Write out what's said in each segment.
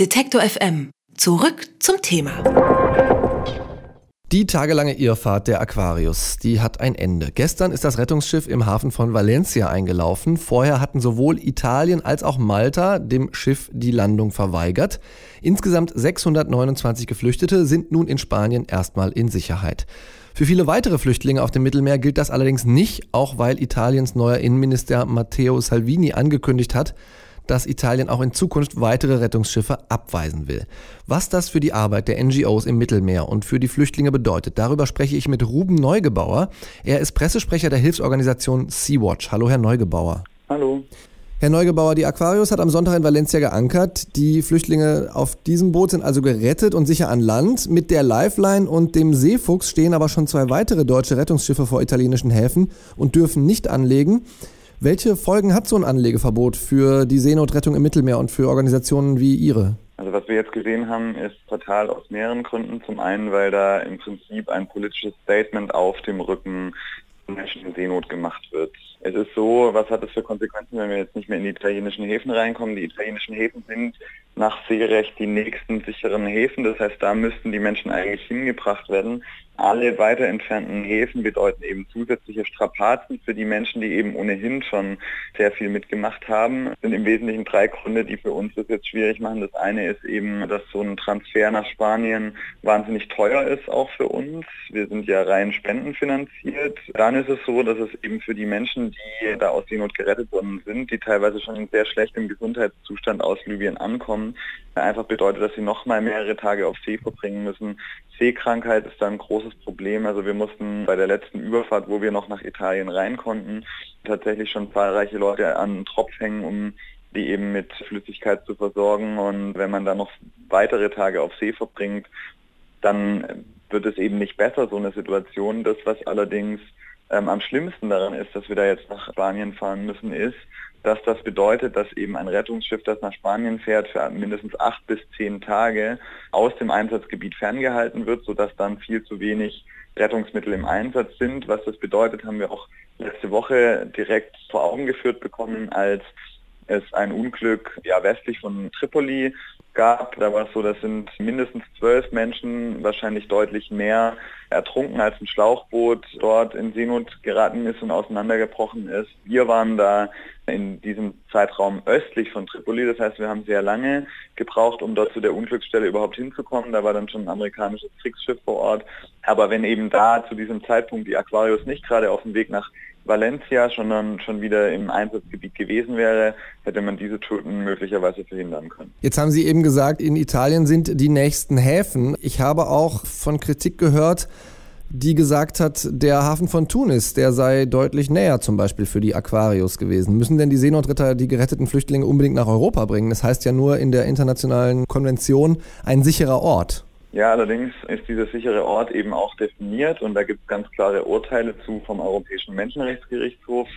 Detektor FM. Zurück zum Thema. Die tagelange Irrfahrt der Aquarius, die hat ein Ende. Gestern ist das Rettungsschiff im Hafen von Valencia eingelaufen. Vorher hatten sowohl Italien als auch Malta dem Schiff die Landung verweigert. Insgesamt 629 Geflüchtete sind nun in Spanien erstmal in Sicherheit. Für viele weitere Flüchtlinge auf dem Mittelmeer gilt das allerdings nicht, auch weil Italiens neuer Innenminister Matteo Salvini angekündigt hat, dass Italien auch in Zukunft weitere Rettungsschiffe abweisen will. Was das für die Arbeit der NGOs im Mittelmeer und für die Flüchtlinge bedeutet, darüber spreche ich mit Ruben Neugebauer. Er ist Pressesprecher der Hilfsorganisation Sea-Watch. Hallo, Herr Neugebauer. Hallo. Herr Neugebauer, die Aquarius hat am Sonntag in Valencia geankert. Die Flüchtlinge auf diesem Boot sind also gerettet und sicher an Land. Mit der Lifeline und dem Seefuchs stehen aber schon zwei weitere deutsche Rettungsschiffe vor italienischen Häfen und dürfen nicht anlegen. Welche Folgen hat so ein Anlegeverbot für die Seenotrettung im Mittelmeer und für Organisationen wie Ihre? Also was wir jetzt gesehen haben, ist fatal aus mehreren Gründen. Zum einen, weil da im Prinzip ein politisches Statement auf dem Rücken Menschen in Seenot gemacht wird. Es ist so, was hat das für Konsequenzen, wenn wir jetzt nicht mehr in die italienischen Häfen reinkommen? Die italienischen Häfen sind nach Seerecht die nächsten sicheren Häfen. Das heißt, da müssten die Menschen eigentlich hingebracht werden. Alle weiter entfernten Häfen bedeuten eben zusätzliche Strapazen für die Menschen, die eben ohnehin schon sehr viel mitgemacht haben. Das sind im Wesentlichen drei Gründe, die für uns das jetzt schwierig machen. Das eine ist eben, dass so ein Transfer nach Spanien wahnsinnig teuer ist, auch für uns. Wir sind ja rein spendenfinanziert. Dann ist es so, dass es eben für die Menschen, die da aus Seenot gerettet worden sind, die teilweise schon in sehr schlechtem Gesundheitszustand aus Libyen ankommen, einfach bedeutet, dass sie noch mal mehrere Tage auf See verbringen müssen. Seekrankheit ist da ein großes Problem. Also wir mussten bei der letzten Überfahrt, wo wir noch nach Italien rein konnten, tatsächlich schon zahlreiche Leute an den Tropf hängen, um die eben mit Flüssigkeit zu versorgen. Und wenn man dann noch weitere Tage auf See verbringt, dann wird es eben nicht besser, so eine Situation. Das, was allerdings ähm, am schlimmsten daran ist, dass wir da jetzt nach Spanien fahren müssen, ist, dass das bedeutet, dass eben ein Rettungsschiff, das nach Spanien fährt, für mindestens acht bis zehn Tage aus dem Einsatzgebiet ferngehalten wird, sodass dann viel zu wenig Rettungsmittel im Einsatz sind. Was das bedeutet, haben wir auch letzte Woche direkt vor Augen geführt bekommen, als es ein Unglück ja, westlich von Tripoli gab. Da war es so, das sind mindestens zwölf Menschen, wahrscheinlich deutlich mehr, ertrunken, als ein Schlauchboot dort in Seenot geraten ist und auseinandergebrochen ist. Wir waren da in diesem Zeitraum östlich von Tripoli. Das heißt, wir haben sehr lange gebraucht, um dort zu der Unglücksstelle überhaupt hinzukommen. Da war dann schon ein amerikanisches Kriegsschiff vor Ort. Aber wenn eben da zu diesem Zeitpunkt die Aquarius nicht gerade auf dem Weg nach Valencia, sondern schon wieder im Einsatzgebiet gewesen wäre, hätte man diese Toten möglicherweise verhindern können. Jetzt haben Sie eben gesagt, in Italien sind die nächsten Häfen. Ich habe auch von Kritik gehört, die gesagt hat, der Hafen von Tunis, der sei deutlich näher zum Beispiel für die Aquarius gewesen. Müssen denn die Seenotretter die geretteten Flüchtlinge unbedingt nach Europa bringen? Das heißt ja nur in der internationalen Konvention ein sicherer Ort. Ja, allerdings ist dieser sichere Ort eben auch definiert und da gibt es ganz klare Urteile zu vom Europäischen Menschenrechtsgerichtshof.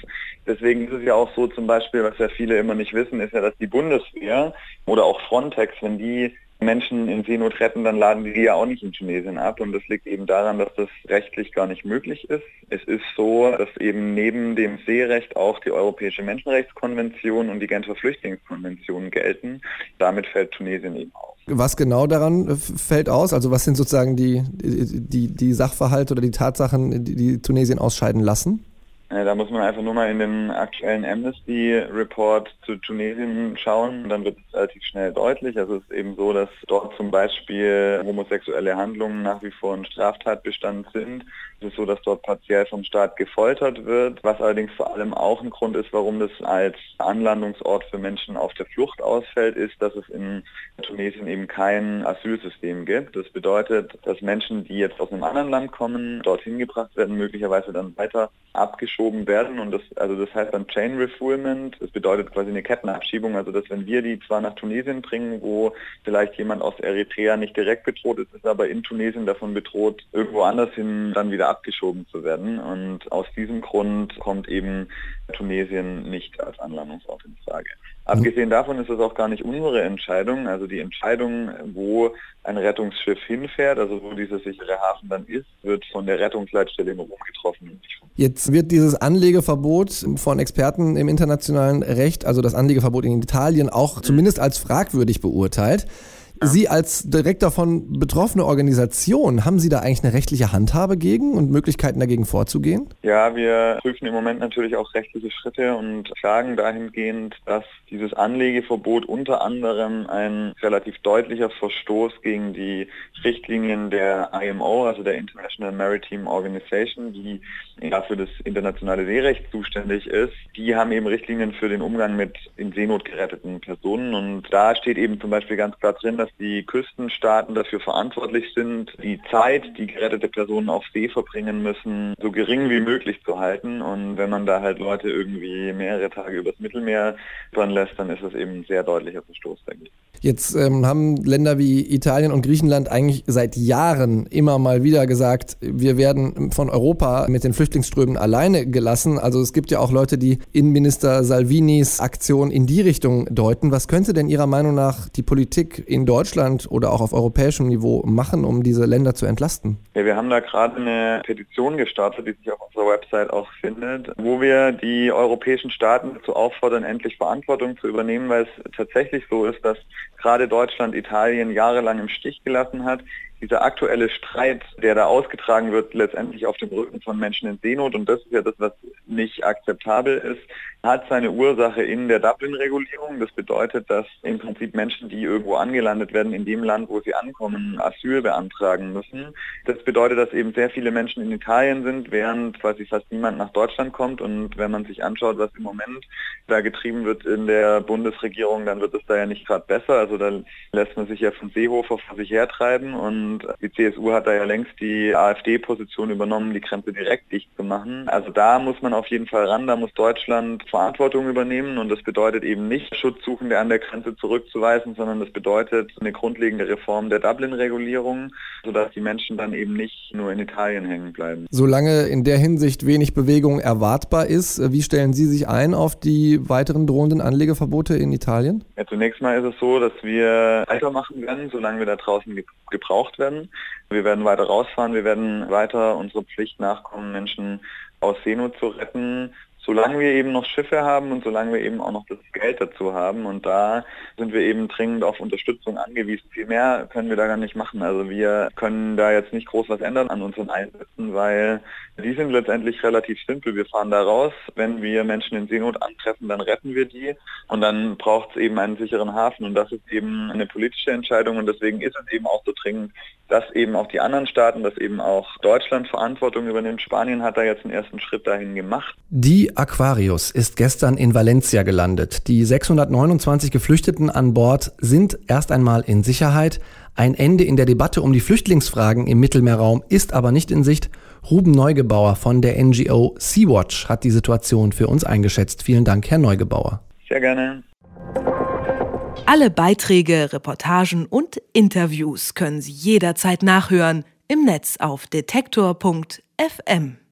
Deswegen ist es ja auch so zum Beispiel, was ja viele immer nicht wissen, ist ja, dass die Bundeswehr oder auch Frontex, wenn die Menschen in Seenot retten, dann laden die ja auch nicht in Tunesien ab. Und das liegt eben daran, dass das rechtlich gar nicht möglich ist. Es ist so, dass eben neben dem Seerecht auch die Europäische Menschenrechtskonvention und die Genfer Flüchtlingskonvention gelten. Damit fällt Tunesien eben auf. Was genau daran fällt aus? Also was sind sozusagen die, die, die Sachverhalte oder die Tatsachen, die Tunesien ausscheiden lassen? Äh, da muss man einfach nur mal in den aktuellen Amnesty-Report zu Tunesien schauen, dann wird es relativ schnell deutlich. Also es ist eben so, dass dort zum Beispiel homosexuelle Handlungen nach wie vor ein Straftatbestand sind. Es ist so, dass dort partiell vom Staat gefoltert wird, was allerdings vor allem auch ein Grund ist, warum das als Anlandungsort für Menschen auf der Flucht ausfällt, ist, dass es in Tunesien eben kein Asylsystem gibt. Das bedeutet, dass Menschen, die jetzt aus einem anderen Land kommen, dorthin gebracht werden, möglicherweise dann weiter abgeschoben werden und das, also das heißt dann Chain Refoulement, das bedeutet quasi eine Kettenabschiebung, also dass wenn wir die zwar nach Tunesien bringen, wo vielleicht jemand aus Eritrea nicht direkt bedroht ist, ist aber in Tunesien davon bedroht, irgendwo anders hin dann wieder abgeschoben zu werden und aus diesem Grund kommt eben Tunesien nicht als Anlandungsort in Frage. Abgesehen davon ist es auch gar nicht unsere Entscheidung. Also die Entscheidung, wo ein Rettungsschiff hinfährt, also wo dieser sichere Hafen dann ist, wird von der Rettungsleitstelle in Rom getroffen. Jetzt wird dieses Anlegeverbot von Experten im internationalen Recht, also das Anlegeverbot in Italien, auch zumindest als fragwürdig beurteilt. Sie als direkt davon betroffene Organisation, haben Sie da eigentlich eine rechtliche Handhabe gegen und Möglichkeiten dagegen vorzugehen? Ja, wir prüfen im Moment natürlich auch rechtliche Schritte und klagen dahingehend, dass dieses Anlegeverbot unter anderem ein relativ deutlicher Verstoß gegen die Richtlinien der IMO, also der International Maritime Organization, die ja für das internationale Seerecht zuständig ist. Die haben eben Richtlinien für den Umgang mit in Seenot geretteten Personen und da steht eben zum Beispiel ganz klar drin, dass dass die Küstenstaaten dafür verantwortlich sind, die Zeit, die gerettete Personen auf See verbringen müssen, so gering wie möglich zu halten. Und wenn man da halt Leute irgendwie mehrere Tage übers Mittelmeer dran lässt, dann ist das eben ein sehr deutlicher Verstoß, ich. Jetzt ähm, haben Länder wie Italien und Griechenland eigentlich seit Jahren immer mal wieder gesagt, wir werden von Europa mit den Flüchtlingsströmen alleine gelassen. Also es gibt ja auch Leute, die Innenminister Salvinis Aktion in die Richtung deuten. Was könnte denn Ihrer Meinung nach die Politik in Deutschland Deutschland oder auch auf europäischem Niveau machen, um diese Länder zu entlasten? Ja, wir haben da gerade eine Petition gestartet, die sich auf unserer Website auch findet, wo wir die europäischen Staaten dazu auffordern, endlich Verantwortung zu übernehmen, weil es tatsächlich so ist, dass gerade Deutschland Italien jahrelang im Stich gelassen hat dieser aktuelle Streit, der da ausgetragen wird, letztendlich auf dem Rücken von Menschen in Seenot, und das ist ja das, was nicht akzeptabel ist, hat seine Ursache in der Dublin-Regulierung. Das bedeutet, dass im Prinzip Menschen, die irgendwo angelandet werden, in dem Land, wo sie ankommen, Asyl beantragen müssen. Das bedeutet, dass eben sehr viele Menschen in Italien sind, während quasi fast niemand nach Deutschland kommt. Und wenn man sich anschaut, was im Moment da getrieben wird in der Bundesregierung, dann wird es da ja nicht gerade besser. Also da lässt man sich ja von Seehofer vor sich hertreiben und und die CSU hat da ja längst die AfD-Position übernommen, die Grenze direkt dicht zu machen. Also da muss man auf jeden Fall ran, da muss Deutschland Verantwortung übernehmen und das bedeutet eben nicht, Schutzsuchende an der Grenze zurückzuweisen, sondern das bedeutet eine grundlegende Reform der Dublin-Regulierung, sodass die Menschen dann eben nicht nur in Italien hängen bleiben. Solange in der Hinsicht wenig Bewegung erwartbar ist, wie stellen Sie sich ein auf die weiteren drohenden Anlegeverbote in Italien? Ja, zunächst mal ist es so, dass wir weitermachen werden, solange wir da draußen gebraucht werden. Wir werden weiter rausfahren, wir werden weiter unserer Pflicht nachkommen, Menschen aus Seenot zu retten, solange wir eben noch Schiffe haben und solange wir eben auch noch das Geld dazu haben. Und da sind wir eben dringend auf Unterstützung angewiesen. Viel mehr können wir da gar nicht machen. Also wir können da jetzt nicht groß was ändern an unseren Einsätzen, weil die sind letztendlich relativ simpel. Wir fahren da raus. Wenn wir Menschen in Seenot antreffen, dann retten wir die. Und dann braucht es eben einen sicheren Hafen. Und das ist eben eine politische Entscheidung. Und deswegen ist es eben auch so dringend, dass eben auch die anderen Staaten, dass eben auch Deutschland Verantwortung übernimmt. Spanien hat da jetzt einen ersten Schritt dahin gemacht. Die Aquarius ist gestern in Valencia gelandet. Die 629 Geflüchteten an Bord sind erst einmal in Sicherheit. Ein Ende in der Debatte um die Flüchtlingsfragen im Mittelmeerraum ist aber nicht in Sicht. Ruben Neugebauer von der NGO Sea-Watch hat die Situation für uns eingeschätzt. Vielen Dank, Herr Neugebauer. Sehr gerne. Alle Beiträge, Reportagen und Interviews können Sie jederzeit nachhören im Netz auf detektor.fm.